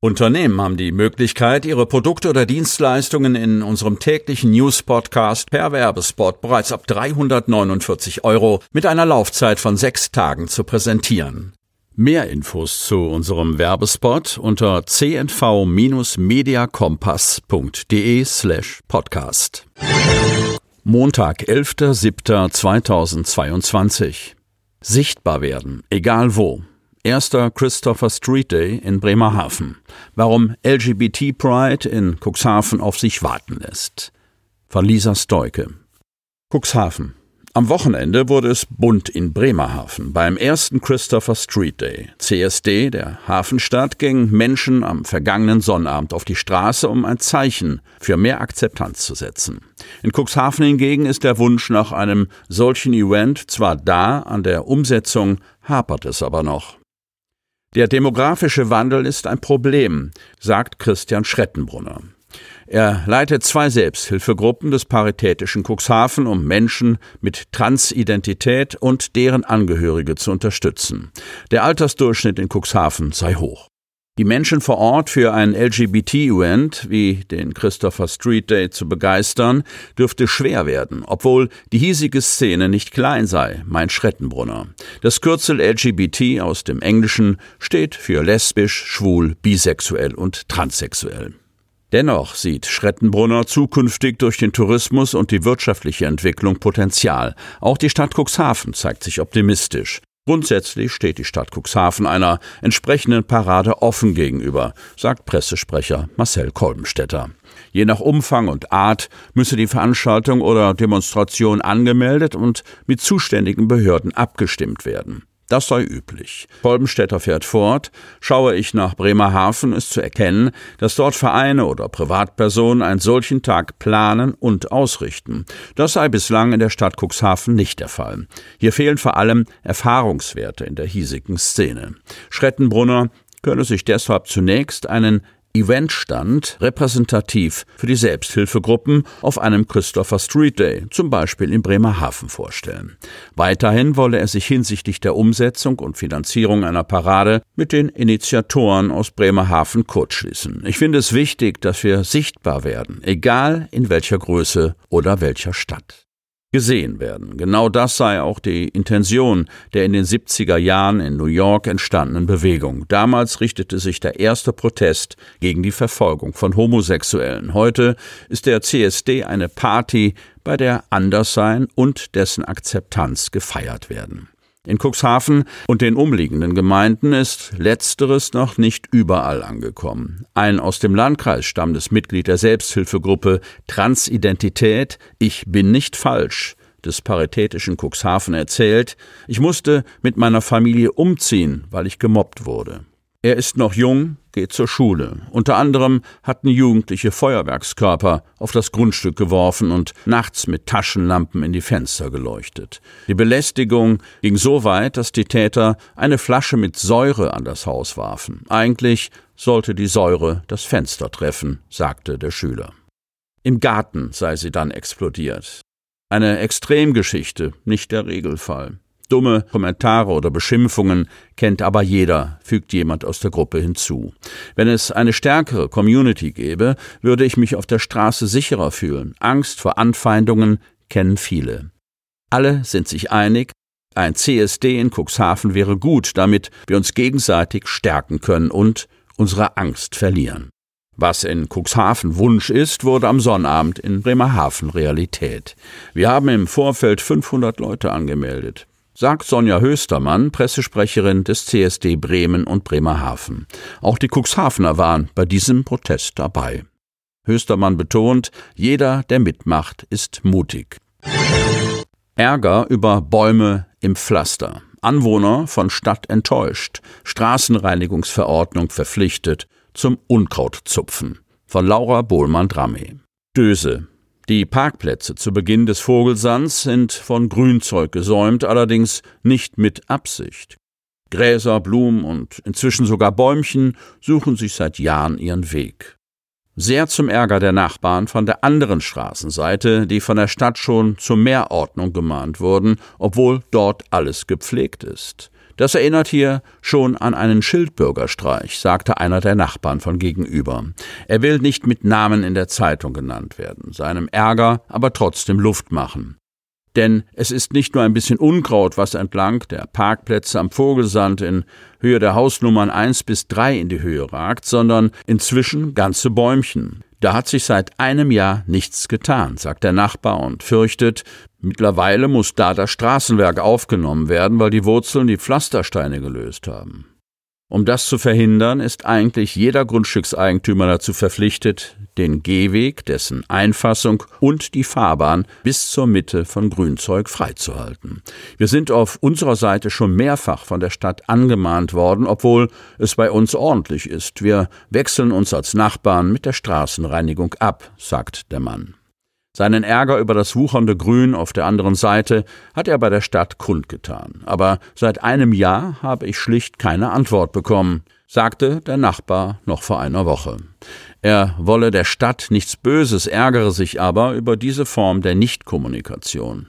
Unternehmen haben die Möglichkeit, ihre Produkte oder Dienstleistungen in unserem täglichen News-Podcast per Werbespot bereits ab 349 Euro mit einer Laufzeit von sechs Tagen zu präsentieren. Mehr Infos zu unserem Werbespot unter cnv-mediakompass.de slash podcast. Montag, 11.07.2022. Sichtbar werden, egal wo. Erster Christopher Street Day in Bremerhaven. Warum LGBT Pride in Cuxhaven auf sich warten lässt. Von Lisa Stoike. Cuxhaven. Am Wochenende wurde es bunt in Bremerhaven. Beim ersten Christopher Street Day, CSD der Hafenstadt, gingen Menschen am vergangenen Sonnabend auf die Straße, um ein Zeichen für mehr Akzeptanz zu setzen. In Cuxhaven hingegen ist der Wunsch nach einem solchen Event zwar da, an der Umsetzung hapert es aber noch. Der demografische Wandel ist ein Problem, sagt Christian Schrettenbrunner. Er leitet zwei Selbsthilfegruppen des Paritätischen Cuxhaven, um Menschen mit Transidentität und deren Angehörige zu unterstützen. Der Altersdurchschnitt in Cuxhaven sei hoch. Die Menschen vor Ort für ein LGBT-Event wie den Christopher Street Day zu begeistern, dürfte schwer werden, obwohl die hiesige Szene nicht klein sei, meint Schrettenbrunner. Das Kürzel LGBT aus dem Englischen steht für lesbisch, schwul, bisexuell und transsexuell. Dennoch sieht Schrettenbrunner zukünftig durch den Tourismus und die wirtschaftliche Entwicklung Potenzial. Auch die Stadt Cuxhaven zeigt sich optimistisch. Grundsätzlich steht die Stadt Cuxhaven einer entsprechenden Parade offen gegenüber, sagt Pressesprecher Marcel Kolbenstädter. Je nach Umfang und Art müsse die Veranstaltung oder Demonstration angemeldet und mit zuständigen Behörden abgestimmt werden. Das sei üblich. Kolbenstädter fährt fort. Schaue ich nach Bremerhaven, ist zu erkennen, dass dort Vereine oder Privatpersonen einen solchen Tag planen und ausrichten. Das sei bislang in der Stadt Cuxhaven nicht der Fall. Hier fehlen vor allem Erfahrungswerte in der hiesigen Szene. Schrettenbrunner könne sich deshalb zunächst einen Eventstand repräsentativ für die Selbsthilfegruppen auf einem Christopher Street Day, zum Beispiel in Bremerhaven, vorstellen. Weiterhin wolle er sich hinsichtlich der Umsetzung und Finanzierung einer Parade mit den Initiatoren aus Bremerhaven kurzschließen. Ich finde es wichtig, dass wir sichtbar werden, egal in welcher Größe oder welcher Stadt gesehen werden. Genau das sei auch die Intention der in den 70er Jahren in New York entstandenen Bewegung. Damals richtete sich der erste Protest gegen die Verfolgung von Homosexuellen. Heute ist der CSD eine Party, bei der Anderssein und dessen Akzeptanz gefeiert werden. In Cuxhaven und den umliegenden Gemeinden ist letzteres noch nicht überall angekommen. Ein aus dem Landkreis stammendes Mitglied der Selbsthilfegruppe Transidentität Ich bin nicht falsch des paritätischen Cuxhaven erzählt, ich musste mit meiner Familie umziehen, weil ich gemobbt wurde. Er ist noch jung, geht zur Schule. Unter anderem hatten Jugendliche Feuerwerkskörper auf das Grundstück geworfen und nachts mit Taschenlampen in die Fenster geleuchtet. Die Belästigung ging so weit, dass die Täter eine Flasche mit Säure an das Haus warfen. Eigentlich sollte die Säure das Fenster treffen, sagte der Schüler. Im Garten sei sie dann explodiert. Eine Extremgeschichte, nicht der Regelfall. Dumme Kommentare oder Beschimpfungen kennt aber jeder, fügt jemand aus der Gruppe hinzu. Wenn es eine stärkere Community gäbe, würde ich mich auf der Straße sicherer fühlen. Angst vor Anfeindungen kennen viele. Alle sind sich einig, ein CSD in Cuxhaven wäre gut, damit wir uns gegenseitig stärken können und unsere Angst verlieren. Was in Cuxhaven Wunsch ist, wurde am Sonnabend in Bremerhaven Realität. Wir haben im Vorfeld 500 Leute angemeldet sagt Sonja Höstermann, Pressesprecherin des CSD Bremen und Bremerhaven. Auch die Cuxhavener waren bei diesem Protest dabei. Höstermann betont, jeder, der mitmacht, ist mutig. Ärger über Bäume im Pflaster. Anwohner von Stadt enttäuscht. Straßenreinigungsverordnung verpflichtet zum Unkrautzupfen. Von Laura Bohlmann-Dramme. Döse. Die Parkplätze zu Beginn des Vogelsands sind von Grünzeug gesäumt, allerdings nicht mit Absicht. Gräser, Blumen und inzwischen sogar Bäumchen suchen sich seit Jahren ihren Weg. Sehr zum Ärger der Nachbarn von der anderen Straßenseite, die von der Stadt schon zur Mehrordnung gemahnt wurden, obwohl dort alles gepflegt ist. Das erinnert hier schon an einen Schildbürgerstreich, sagte einer der Nachbarn von gegenüber. Er will nicht mit Namen in der Zeitung genannt werden, seinem Ärger aber trotzdem Luft machen. Denn es ist nicht nur ein bisschen Unkraut, was entlang der Parkplätze am Vogelsand in Höhe der Hausnummern 1 bis 3 in die Höhe ragt, sondern inzwischen ganze Bäumchen. Da hat sich seit einem Jahr nichts getan, sagt der Nachbar und fürchtet, mittlerweile muss da das Straßenwerk aufgenommen werden, weil die Wurzeln die Pflastersteine gelöst haben. Um das zu verhindern, ist eigentlich jeder Grundstückseigentümer dazu verpflichtet, den Gehweg, dessen Einfassung und die Fahrbahn bis zur Mitte von Grünzeug freizuhalten. Wir sind auf unserer Seite schon mehrfach von der Stadt angemahnt worden, obwohl es bei uns ordentlich ist. Wir wechseln uns als Nachbarn mit der Straßenreinigung ab, sagt der Mann. Seinen Ärger über das wuchernde Grün auf der anderen Seite hat er bei der Stadt kundgetan. Aber seit einem Jahr habe ich schlicht keine Antwort bekommen, sagte der Nachbar noch vor einer Woche. Er wolle der Stadt nichts Böses, ärgere sich aber über diese Form der Nichtkommunikation.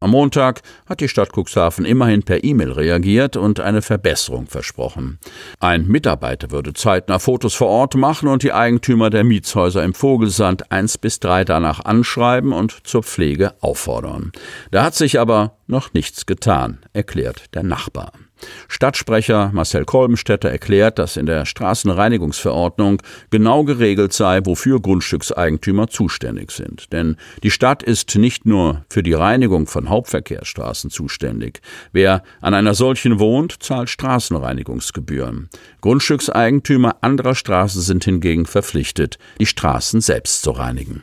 Am Montag hat die Stadt Cuxhaven immerhin per E-Mail reagiert und eine Verbesserung versprochen. Ein Mitarbeiter würde zeitnah Fotos vor Ort machen und die Eigentümer der Mietshäuser im Vogelsand eins bis drei danach anschreiben und zur Pflege auffordern. Da hat sich aber noch nichts getan, erklärt der Nachbar. Stadtsprecher Marcel Kolbenstädter erklärt, dass in der Straßenreinigungsverordnung genau geregelt sei, wofür Grundstückseigentümer zuständig sind. Denn die Stadt ist nicht nur für die Reinigung von Hauptverkehrsstraßen zuständig. Wer an einer solchen wohnt, zahlt Straßenreinigungsgebühren. Grundstückseigentümer anderer Straßen sind hingegen verpflichtet, die Straßen selbst zu reinigen.